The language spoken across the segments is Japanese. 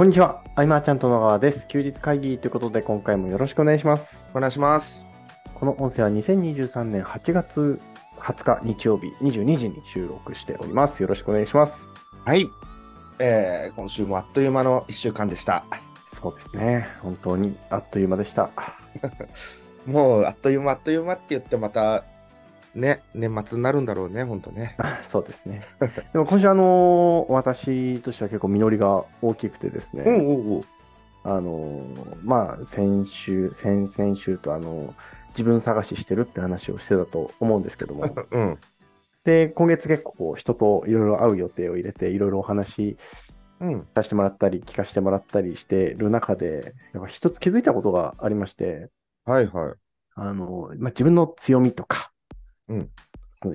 こんにちは、アイマーちゃんと野川です。休日会議ということで、今回もよろしくお願いします。お願いします。この音声は2023年8月20日日曜日22時に収録しております。よろしくお願いします。はい。えー、今週もあっという間の1週間でした。そうですね、本当にあっという間でした。もうあっという間あっという間って言ってまた、ね、年末になるんだろうね、ほんとね。そうですね。でも今週、あの私としては結構実りが大きくてですね、うんうんうん。あのまあ、先週、先々週と、あの自分探ししてるって話をしてたと思うんですけども、うん。で、今月結構こう人といろいろ会う予定を入れて、いろいろお話うん。させてもらったり、聞かせてもらったりしてる中で、やっぱ一つ気づいたことがありまして、はいはい。あの、まあ、自分の強みとか、うん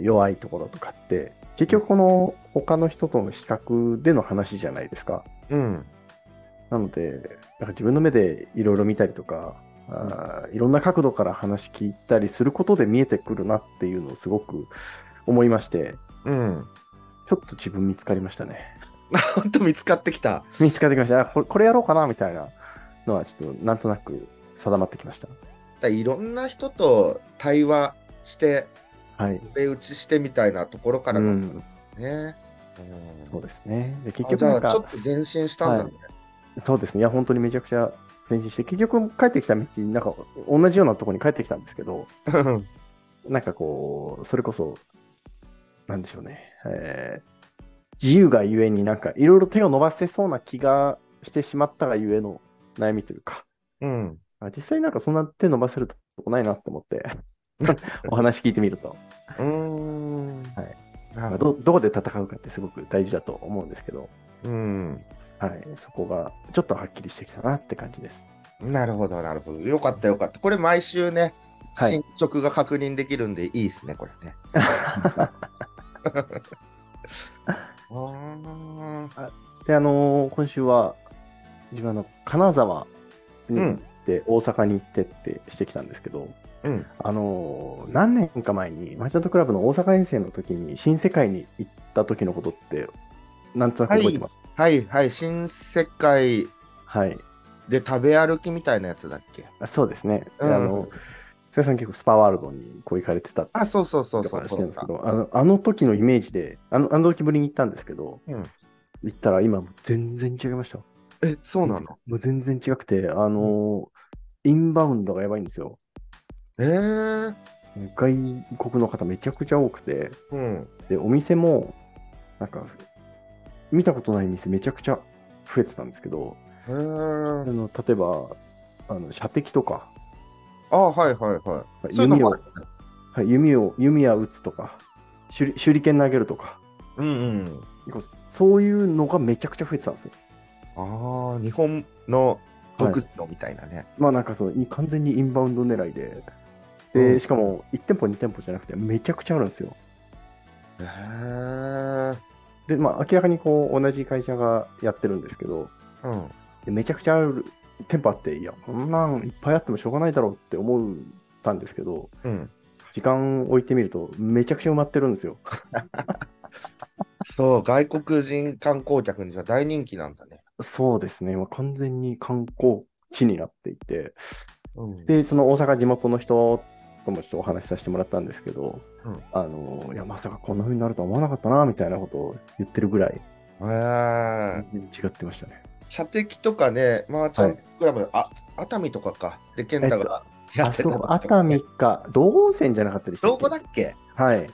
弱いところとかって、結局この他の人との比較での話じゃないですか。うん。なので、なんか自分の目でいろいろ見たりとか、あーいろんな角度から話聞いたりすることで見えてくるなっていうのをすごく思いまして、うん。ちょっと自分見つかりましたね。ほんと見つかってきた。見つかってきました。あこれこれやろうかなみたいなのはちょっとなんとなく定まってきました。だいろんな人と対話して、はい。目打ちしてみたいなところからうん、だね。うんそうですね。で結局なんか、あちょっと前進したんだね。そうですね。いや、本当にめちゃくちゃ前進して、結局帰ってきた道、なんか同じようなところに帰ってきたんですけど、うんなんかこう、それこそ、なんでしょうね。えー自由がゆえになんかいろいろ手を伸ばせそうな気がしてしまったがゆえの悩みというか、うん。あ実際なんかそんな手伸ばせるとこないなって思って、お話聞いてみると、うーん。はいど。まあどどこで戦うかってすごく大事だと思うんですけど、うん。はい、そこがちょっとはっきりしてきたなって感じです。なるほど、なるほど。よかった、よかった。これ毎週ね、はい進捗が確認できるんでいいですね、これね。あで、あのー今週は、自分あの、金沢に行って、大阪に行ってってしてきたんですけど、うん。あのー何年か前に、マーチャントクラブの大阪遠征の時に、新世界に行った時のことって、なんとなく覚えてます？はい、はい。新世界はい。で食べ歩きみたいなやつだっけ？あそうですね。でうんあの、瀬谷さん結構スパワールドにこう行かれてたってあ、そうそうそうそう。話なんですけど、あのあの時のイメージで、あのあの時ぶりに行ったんですけど、うん行ったら今全然違いました。え、そうなの？もう全然違くて、あのーインバウンドがやばいんですよ。えー。外国の方めちゃくちゃ多くて、うん。で、お店も、なんか、見たことない店めちゃくちゃ増えてたんですけど、えーあ。の例えば、あの射的とか、あ、はいはいはい。そういう弓をのもあるはい、弓を、弓や撃つとか、手裏手裏剣投げるとか、うんうん。結構そういうのがめちゃくちゃ増えてたんですよ。ああ、日本の独自のみたいなね。まあなんかそう、い完全にインバウンド狙いで、うで、んしかも1店舗2店舗じゃなくてめちゃくちゃあるんですよ。へえ。で、まあ明らかにこう同じ会社がやってるんですけど、うん。でめちゃくちゃある店舗あって、いや、こんなんいっぱいあってもしょうがないだろうって思ったんですけど、うん。時間置いてみるとめちゃくちゃ埋まってるんですよ。そう、外国人観光客にじゃ大人気なんだね。そうですね、まあ、完全に観光地になっていて、うん、で、その大阪地元の人ともちょっとお話しさせてもらったんですけど、うんあの、いや、まさかこんな風になるとは思わなかったな、みたいなことを言ってるぐらい、違ってましたね。射的とかね、まあ、ちゃんクラブ、あ、熱海とかか。で、健太がやあ、ってたそう、熱海か、道後温泉じゃなかったでしたっどけこだっけ？はい。い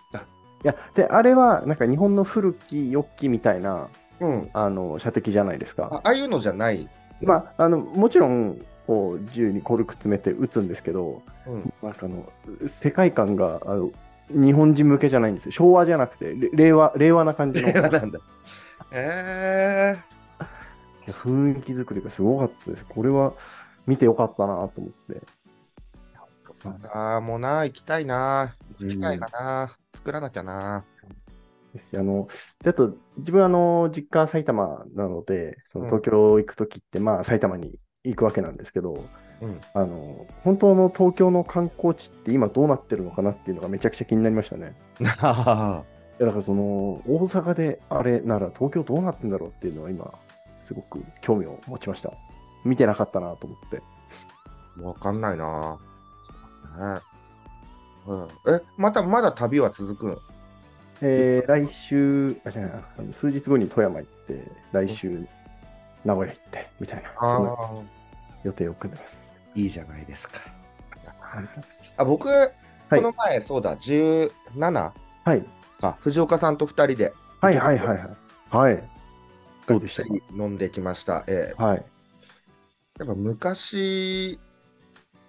や、で、あれは、なんか日本の古き良きみたいな、うん。あの、射的じゃないですか。あああいうのじゃない。まあ、あの、もちろん、こう、銃にコルク詰めて撃つんですけど、うん。なんかあの、世界観が、あの、日本人向けじゃないんですよ。昭和じゃなくて、れ令和、令和な感じの令和なんだ。へえ。雰囲気作りがすごかったです。これは見てよかったなと思って。ああ、もうな、行きたいな。うん行きたいかな。作らなきゃな。ですしあの、であと、自分あの、実家埼玉なので、そのうん東京行くときって、まあ、埼玉に行くわけなんですけど、うん。あの、本当の東京の観光地って今どうなってるのかなっていうのがめちゃくちゃ気になりましたね。だからその、大阪であれなら東京どうなってんだろうっていうのは今、すすごく興味を持ちました。見てなかったなと思って。わかんないなぁ。ねうん、え、また、まだ旅は続くんえー来週、あ、じゃあの数日後に富山行って、来週、名古屋行って、みたいな、そんなあ予定を組んでます。あ、いいじゃないですか。はい。あ僕、はいこの前、そうだ、17はい。か、藤岡さんと2人で、はいはいはいはい。はい。どうでした？か飲んできました。えーはい。やっぱ昔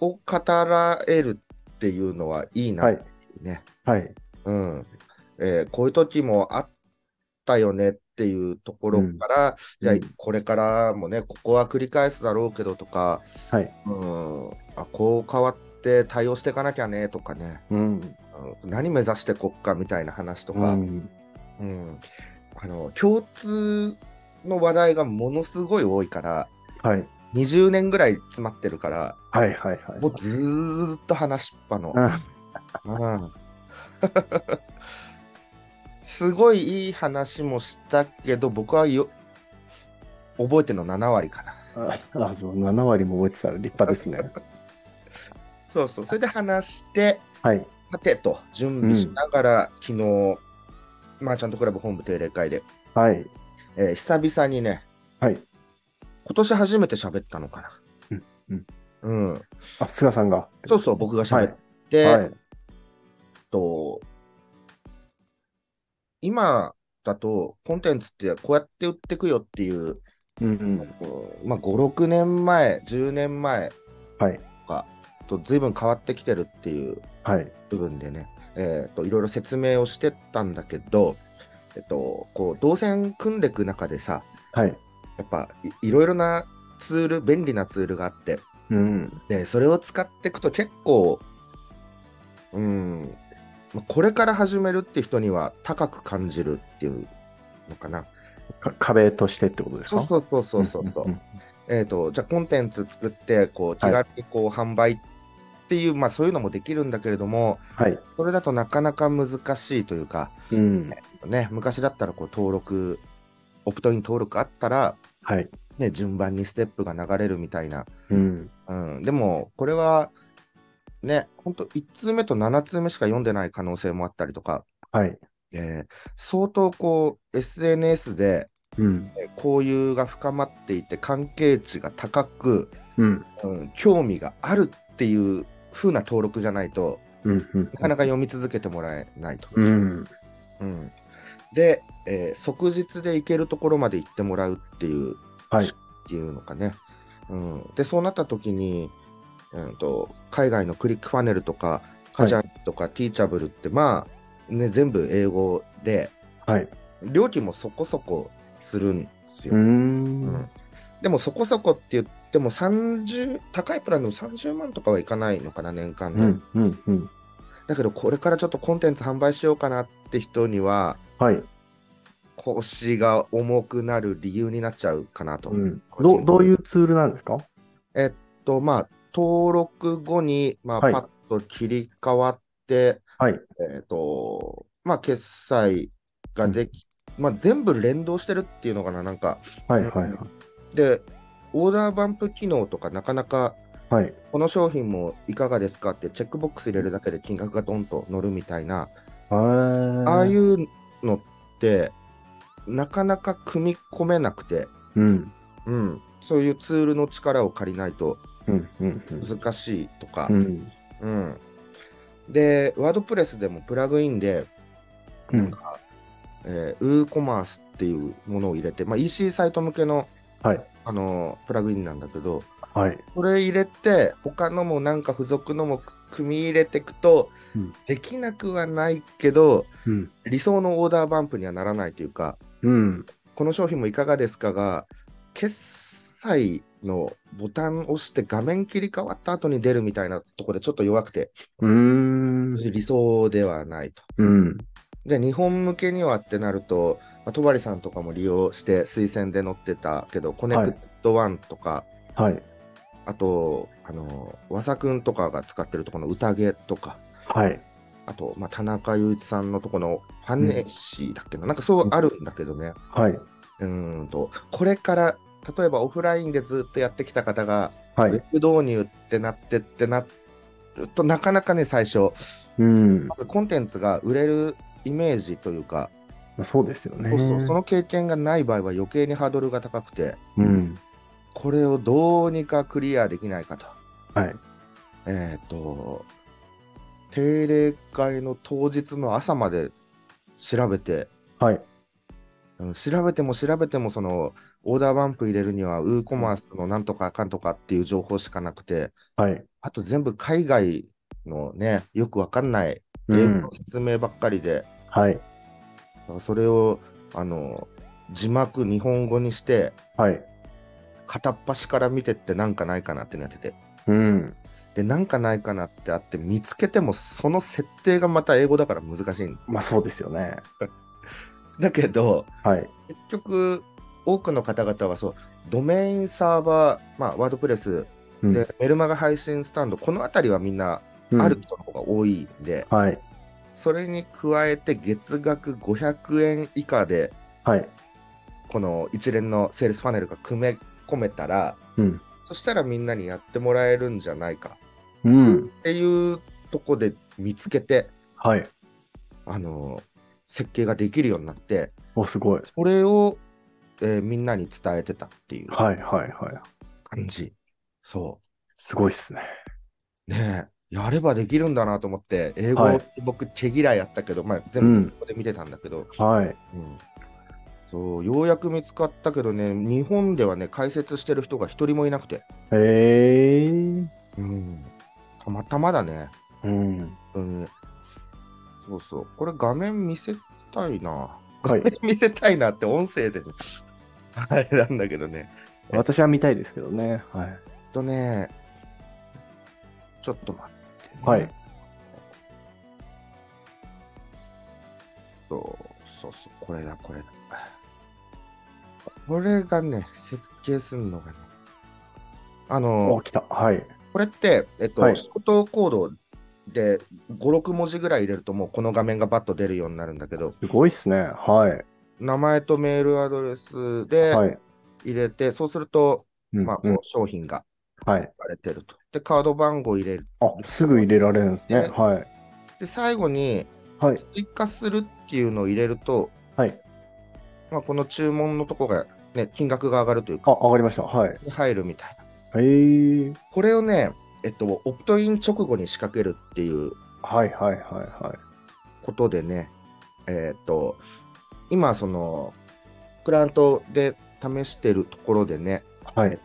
を語られるっていうのはいいなはいっていうね。はい。うん。えーこういう時もあったよねっていうところから、じゃあうんこれからもね、ここは繰り返すだろうけどとか、はい。うん、あこう変わって対応していかなきゃねとかね、うん。うん何目指してこっかみたいな話とか、うん。うんあの共通の話題がものすごい多いから、はい。20年ぐらい詰まってるから、はいはいはい。もうずーっと話しっぱの。うんうんすごいいい話もしたけど、僕はよ覚えてるの7割かな。あ、あそう、7割も覚えてたら立派ですね。そうそう。それで話して、はい。さてと準備しながら、昨日、マーチャントクラブ本部定例会で、はい。えー久々にね、はい。今年初めて喋ったのかな。うんうんうん。あ、菅さんが。そうそう、僕がはい喋っ。て、はい。と、今だとコンテンツってこうやって売ってくよっていう、うんうん。うんまあ、5、6年前、10年前はい。と随分変わってきてるっていうはい。部分でね、えーといろいろ説明をしてったんだけど、えっと、こう動線組んでいく中でさ、はい。やっぱいいろいろなツール、便利なツールがあって、うん。でそれを使っていくと結構、うん、まあこれから始めるって人には高く感じるっていうのかな。か壁としてってことですか？そうそうそうそうそうえっ、と、じゃあコンテンツ作って、こう、気軽にこう、販売っていう、まあそういうのもできるんだけれども、はい。それだとなかなか難しいというか、うん。ね、昔だったらこう登録、オプトイン登録あったら、はい。ね、順番にステップが流れるみたいな。うん。うん、でも、これは、ね、本当1通目と7通目しか読んでない可能性もあったりとか、はい。えー相当こう、SNS でうん。えー交友が深まっていて、関係値が高く、うん。うん、興味があるっていう風な登録じゃないとうん。うん。なかなか読み続けてもらえないと。うん。うんで、えー即日で行けるところまで行ってもらうっていう、はい。っていうのかね。うん、で、そうなった時に、うん、と海外のクリックファネルとか、カジャンとか、ティーチャブルって、まあ、ね、全部英語で、はい。料金もそこそこするんですよ。うんん。でもそこそこって言っても30、高いプランでも30万とかはいかないのかな、年間で。うん。うん。うん。だけど、これからちょっとコンテンツ販売しようかなって人には、はい。腰が重くなる理由になっちゃうかなと。うん。どう、どういうツールなんですか？えっと、まあ、登録後に、まあ、はいパッと切り替わって、はい。えっと、まあ、決済ができ、まあ、全部連動してるっていうのかな、なんか。はい。はい。で、オーダーバンプ機能とかなかなか、はい。この商品もいかがですかってチェックボックス入れるだけで金額がドンと乗るみたいな、あーああいうのって、なかなか組み込めなくて、うん。うん、そういうツールの力を借りないと難しいとか、うん。うんで、ワードプレスでもプラグインで、うん。えー、ウーコマースっていうものを入れて、まあ、EC サイト向けの、はい。あのープラグインなんだけど、はい。それ入れて、他のもなんか付属のも組み入れていくと、うんできなくはないけど、うん。理想のオーダーバンプにはならないというか、うん。この商品もいかがですかが、決済のボタンを押して画面切り替わった後に出るみたいなところでちょっと弱くて、うーん。理想ではないと。うん。で、日本向けにはってなると、まあ、戸張さんとかも利用して推薦で載ってたけど、コネクトワンとか、はい。あと、あの、和佐くんとかが使ってるところの UTAGE とか、はい。あと、まあ、田中雄一さんのところのファンネッシーだっけな、なんかそうあるんだけどね、はい。うーんと、これから例えばオフラインでずっとやってきた方が、はい。ウェブ導入ってなってってなると、なかなかね、最初、うん。まずコンテンツが売れるイメージというか、まあそうですよね。そうそうその経験がない場合は余計にハードルが高くて、うん。これをどうにかクリアできないかと。はい。えっ、と、定例会の当日の朝まで調べて、はい。うん調べても調べても、その、オーダーバンプ入れるには、ウーコマースのなんとかかんとかっていう情報しかなくて、はい。あと全部海外のね、よくわかんないうん英語の。説明ばっかりで、はい。だからそれを、あの、字幕日本語にして、はい。片っ端から見てってなんかないかなってなってて。うん。で、なんかないかなってあって、見つけても、その設定がまた英語だから難しいんまあそうですよね。だけど、はい。結局、多くの方々はそう、ドメインサーバー、まあ、ワードプレスうんで、メルマガ配信スタンド、このあたりはみんなうんある人の方が多いんで、はい。それに加えて月額500円以下で、はい。この一連のセールスファネルが組め込めたら、うん。そしたらみんなにやってもらえるんじゃないかうん。っていうとこで見つけて、はい。あの設計ができるようになって、お、すごい。それを、えーみんなに伝えてたっていうはい。はい。はい。感じ。そすごいっすね。う。ねえ、やればできるんだなと思って、英語、はい僕手嫌いやったけど、まあ、う全部んここで見てたんだけど、はい。うんそう、ようやく見つかったけどね、日本ではね、解説してる人が一人もいなくて、へえ。うん、たまたまだね。うん。うん、そうそう。これ画面見せたいな。はい 画面見せたいなって音声でね。あれなんだけどね。私は見たいですけどね。はい。とね、ちょっと待って、ね。はい。そうそうそう、これだ、これだ。これがね、設計するのがね。あお、の、来た。はい。これって、えっと、はいショートコードで5、6文字ぐらい入れると、もうこの画面がバッと出るようになるんだけど、すごいっすね。はい。名前とメールアドレスではい。入れて、そうすると、まあ、商品がはい。れてると。で、カード番号入れる。あ、すぐ入れられるんですね。ねはい。で、最後にはい。追加するっていうのを入れると、はい。まあ、この注文のとこが、ね、金額が上がるというあ、か、わかりました。はい。入るみたいな。へえ。これをね、えっと、オプトイン直後に仕掛けるっていうはいはいはいはい。ことでね、えっと、今、その、クライアントで試してるところでね、はい。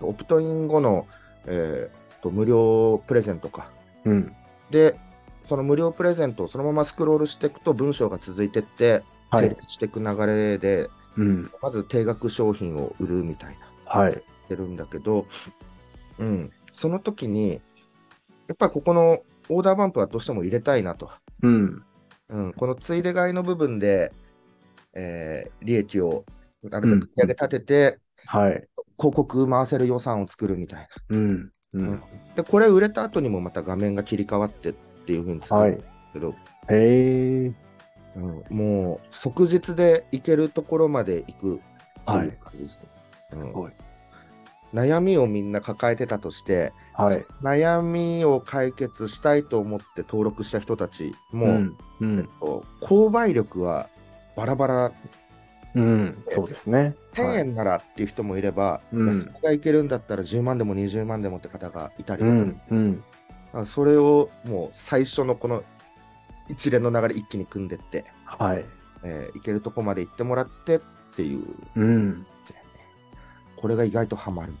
オプトイン後の、えーと無料プレゼントか。うん。で、その無料プレゼントをそのままスクロールしていくと文章が続いてって、はい成立していく流れで、うん。まず定額商品を売るみたいな。はい。ってるんだけど、うん、その時に、やっぱりここのオーダーバンプはどうしても入れたいなと。うん。うん、このついで買いの部分で、えー利益をなるべく上げ立てて、はい。広告回せる予算を作るみたいうん。うな。ん。で、これ売れた後にもまた画面が切り替わってっていうふうに続くんはい。だけど、へえ。うん、もう即日で行けるところまで行くいいう悩みをみんな抱えてたとして、はい。悩みを解決したいと思って登録した人たちも、うん。うえっん。と購買力はバラバラ、うん。そうですね。1000円ならっていう人もいれば、うん安くがいけるんだったら10万でも20万でもって方がいたりうん。うん。あそれをもう最初のこの一連の流れ一気に組んでって、はい。えーいけるとこまで行ってもらってっていう、うん。これが意外とハマる。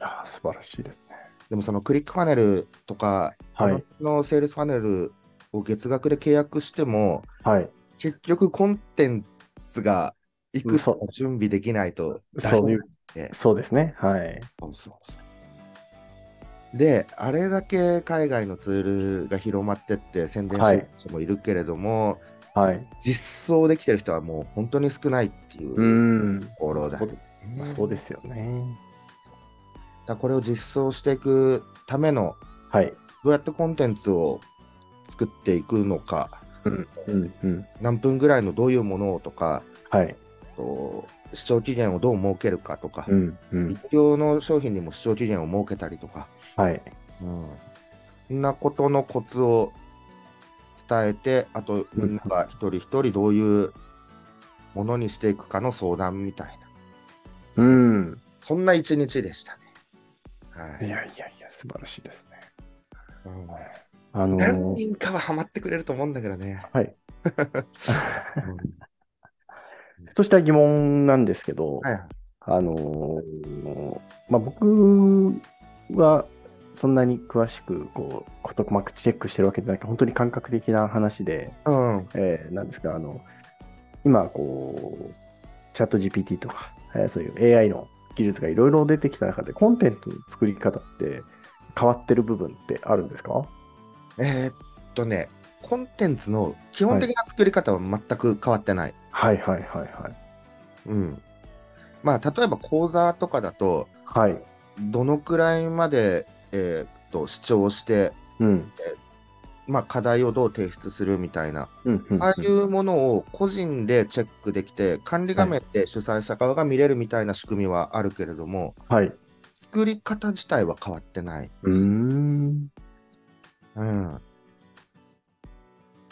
あ素晴らしいですね。でもそのクリックファネルとか、はいのセールスファネルを月額で契約しても、はい。結局コンテンツがいくつそも準備できないとそういう、そうですね。はい。そうそうそうで、あれだけ海外のツールが広まってって宣伝してる人もいるけれども、はい。実装できてる人はもう本当に少ないっていうところだ、そうねそうですよね。だこれを実装していくためのはい。どうやってコンテンツを作っていくのか、うん。うん。うん。何分ぐらいのどういうものをとか、はい。と視聴期限をどう設けるかとか、うん。うん。一量の商品にも視聴期限を設けたりとか、はい。うん、そんなことのコツを伝えて、あとみんなが一人一人どういうものにしていくかの相談みたいな、うん。そんな一日でしたね。はいいやいやいや、素晴らしいですね。うんあの何ー人かはハマってくれると思うんだけどね。はい。うんふとした疑問なんですけど、はいはいあのーまあ、僕はそんなに詳しくこう事細かくチェックしてるわけじゃなくて、本当に感覚的な話で、うんえーなんですか、あの、今、こう、チャット GPT とか、えーそういう AI の技術がいろいろ出てきた中で、コンテンツの作り方って変わってる部分ってあるんですか？えーっとね、コンテンツの基本的な作り方は全く変わってない。はいはいはいはい。うん。まあ、例えば講座とかだと、はい。どのくらいまで、えーっと主張して、うん。まあ、課題をどう提出するみたいな、うん。うんああいうものを個人でチェックできて、管理画面で主催者側が見れるみたいな仕組みはあるけれども、はい。う作り方自体は変わってない。ーん。うん。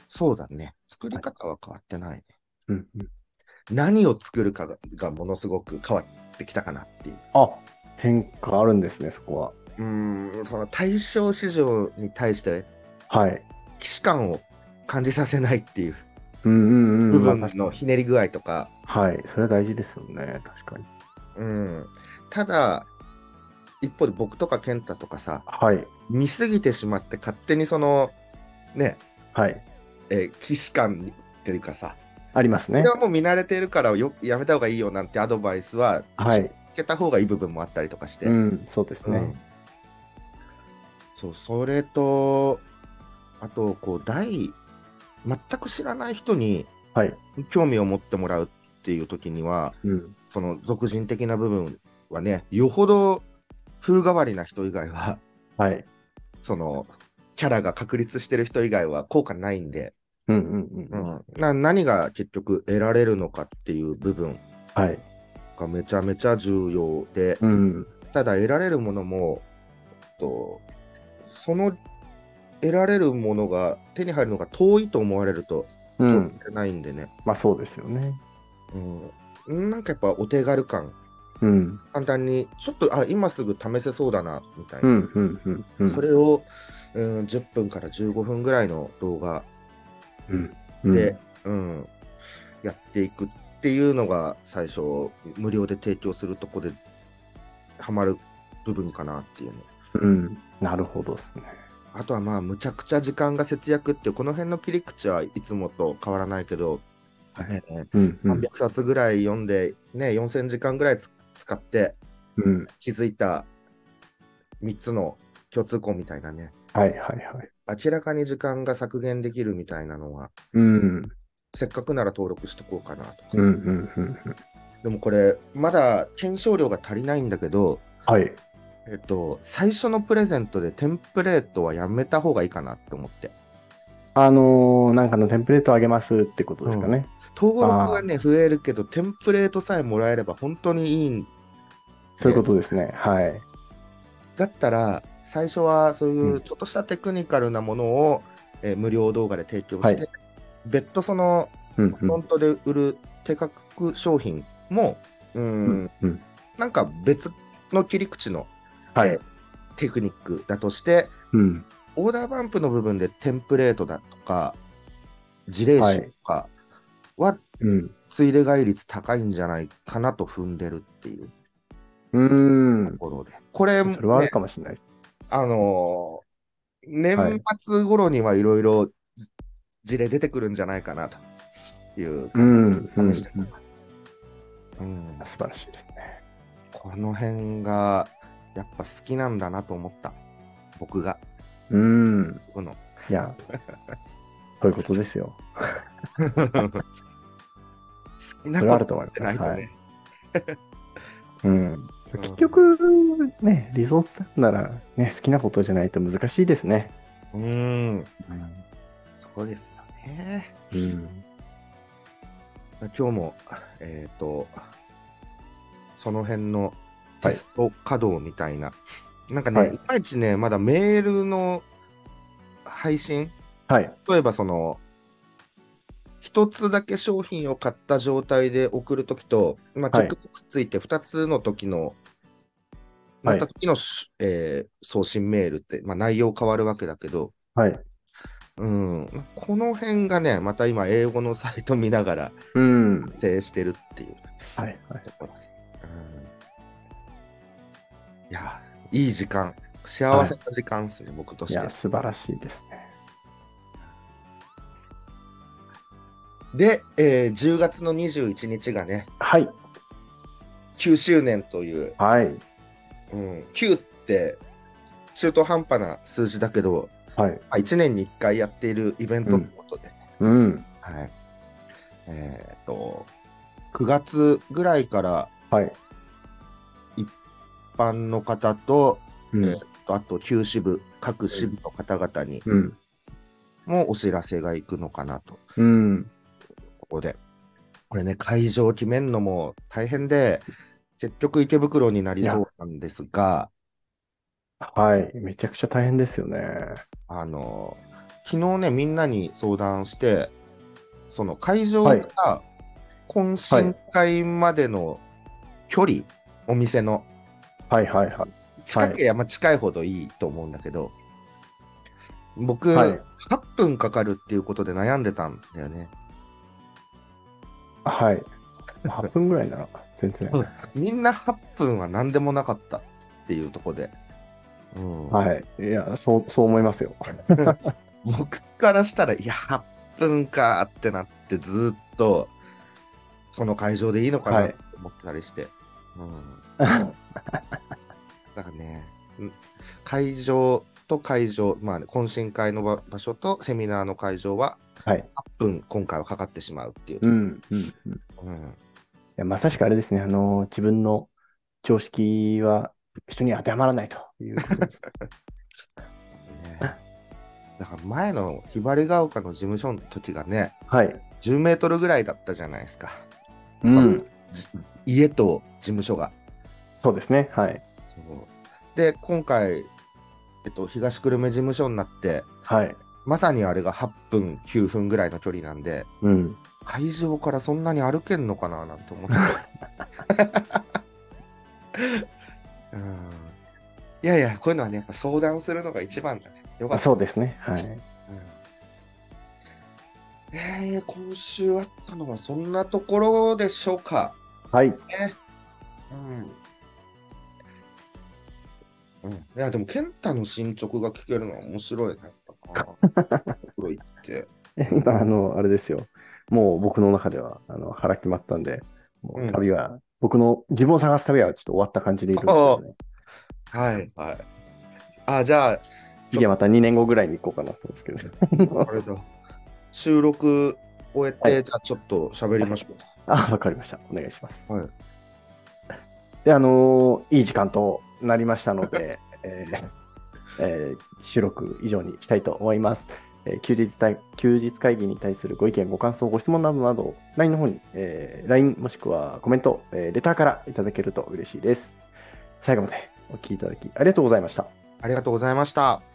そうだね。作り方は変わってないね。うんうん何を作るかががものすごく変わってきたかなっていう。あ、変化あるんですね、そこは。うーん、その対象市場に対して、はい。既視感を感じさせないっていううんうんうん。部分まあのひねり具合とか、はい。それは大事ですよね。確かに。うん。ただ、一方で僕とか健太とかさ、はい。見すぎてしまって勝手にその、ね、はい。えー既視感っていうかさ、ありますねこれ。はもう見慣れてるからよやめた方がいいよなんてアドバイスは、はい。つけた方がいい部分もあったりとかして。うん、そうですねうん。そう、それと、あと、こう、大、全く知らない人にはい。興味を持ってもらうっていう時には、うん。その俗人的な部分はね、よほど風変わりな人以外は、はい。その、キャラが確立してる人以外は効果ないんで、うんうんう。うんん、な何が結局得られるのかっていう部分はい。がめちゃめちゃ重要で、うん。ただ得られるものも、とその得られるものが手に入るのが遠いと思われると、うん。ないんでね、まあそうですよね。うん、なんかやっぱお手軽感、うん。簡単に、ちょっと、あ、今すぐ試せそうだな、みたいな。うんうんうんうん。それを、うん、10分から15分ぐらいの動画うん。うんで、うんやっていくっていうのが最初、無料で提供するとこでハマる部分かなっていうの。うん。なるほどですね。あとはまあ、むちゃくちゃ時間が節約っていう、この辺の切り口はいつもと変わらないけど、はいえーうんうん。300冊ぐらい読んで、ね、4000時間ぐらいつ使ってうん。気づいた3つの共通項みたいなね、はいはいはい。明らかに時間が削減できるみたいなのは、うん。せっかくなら登録しとこうかなとか。うんうんうんうん。でもこれ、まだ検証量が足りないんだけど、はい。えっと、最初のプレゼントでテンプレートはやめた方がいいかなって思って。あのー、なんかのテンプレートあげますってことですかね。登録はね、増えるけど、テンプレートさえもらえれば本当にいいんそういうことですね。はい。だったら、最初はそういううんちょっとしたテクニカルなものを、えー無料動画で提供して、はい別途そのうんうんフロントで売る低価格商品も、うん、うんうん。なんか別の切り口のはい。テクニックだとして、うん。オーダーバンプの部分でテンプレートだとか、事例集とかは、うん。ついで買い率高いんじゃないかなと踏んでるっていううーんと。ころで。これ、ねそれはあるかもしれない。あのー年末頃にはいろいろ事例出てくるんじゃないかなというう感ん。うん。試してるうん素晴らしいですね。この辺がやっぱ好きなんだなと思った。僕が。うん。このいや、そういうことですよ。好きなことると思います。ないとはいね。うん。結局、ね、リソースなら、ね、好きなことじゃないと難しいですね。うん。そうですよね。うん。今日も、えっ、と、その辺のテスト稼働みたいな。なんかね、はいい、まいちね、まだメールの配信、はい。例えばその、一つだけ商品を買った状態で送るときと、まあ、チェックボックスついて二つの時の、はいなった時のし、えー送信メールって、まあ、内容変わるわけだけど、はい。うん、この辺がね、また今、英語のサイト見ながらうん。制してるっていうはい。はい。うん、いや、いい時間、幸せな時間ですね、僕としていや、。素晴らしいですね。で、えー10月の21日がね、はい。9周年という、はい。うん、9って中途半端な数字だけど、はい。まあ、1年に1回やっているイベントってことで、うん。はい。えっ、と、9月ぐらいからはい。一般の方と、うん。えーとあと9支部、各支部の方々にうん。もお知らせが行くのかなと、うん。ここで。これね、会場決めるのも大変で、結局池袋になりそうなんですが、はい。めちゃくちゃ大変ですよね。あの、昨日ね、みんなに相談して、その会場はいから懇親会までの距離、お店の、はいはいはい。近ければ近いほどいいと思うんだけど、僕、はい8分かかるっていうことで悩んでたんだよね。はい。8分ぐらいなら、全然。うんみんな8分は何でもなかったっていうところで。うんはい。いや、そう、そう思いますよ。僕からしたら、いや、8分かってなって、ずーっと、その会場でいいのかなって思ってたりして。うん、だからね、ん会場と会場、まあ、ね、懇親会の場場所とセミナーの会場は、はい。8分今回はかかってしまうっていう。うん。うん。うんいうんやまさしくあれですね。あの、自分の常識は人に当てはまらないということです。ねだから前のひばりが丘の事務所の時がね、はい。10メートルぐらいだったじゃないですか。うん。じ家と事務所が。そうですね。はい。そうで、今回、えっと、東久留米事務所になって、はい。まさにあれが8分、9分ぐらいの距離なんで、うん。会場からそんなに歩けんのかななんて思ってた。うんいやいや、こういうのはね、やっぱ相談するのが一番だね。よかった。そうですね。はい。うんえー、今週あったのはそんなところでしょうか。はい。ね。うん。うん、いや、でも、健太の進捗が聞けるのは面白いね。やっぱな黒いって。今、あの、あれですよ。もう僕の中では、あの、腹決まったんで、もうんう旅は、僕の自分を探す旅はちょっと終わった感じでいるんですけどね。はい。はい。あ、じゃあ、次はまた2年後ぐらいに行こうかなと思うんですけど。あれだ。収録終えて、はいじゃあちょっと喋りましょうあ、わかりました。お願いします。か。はい。で、あのーいい時間となりましたので、えーえー収録以上にしたいと思います。えー休日会休日会議に対するご意見、ご感想、ご質問などなど、LINE の方に、えー LINE もしくはコメント、えーレターからいただけると嬉しいです。最後までお聞きいただきありがとうございました。ありがとうございました。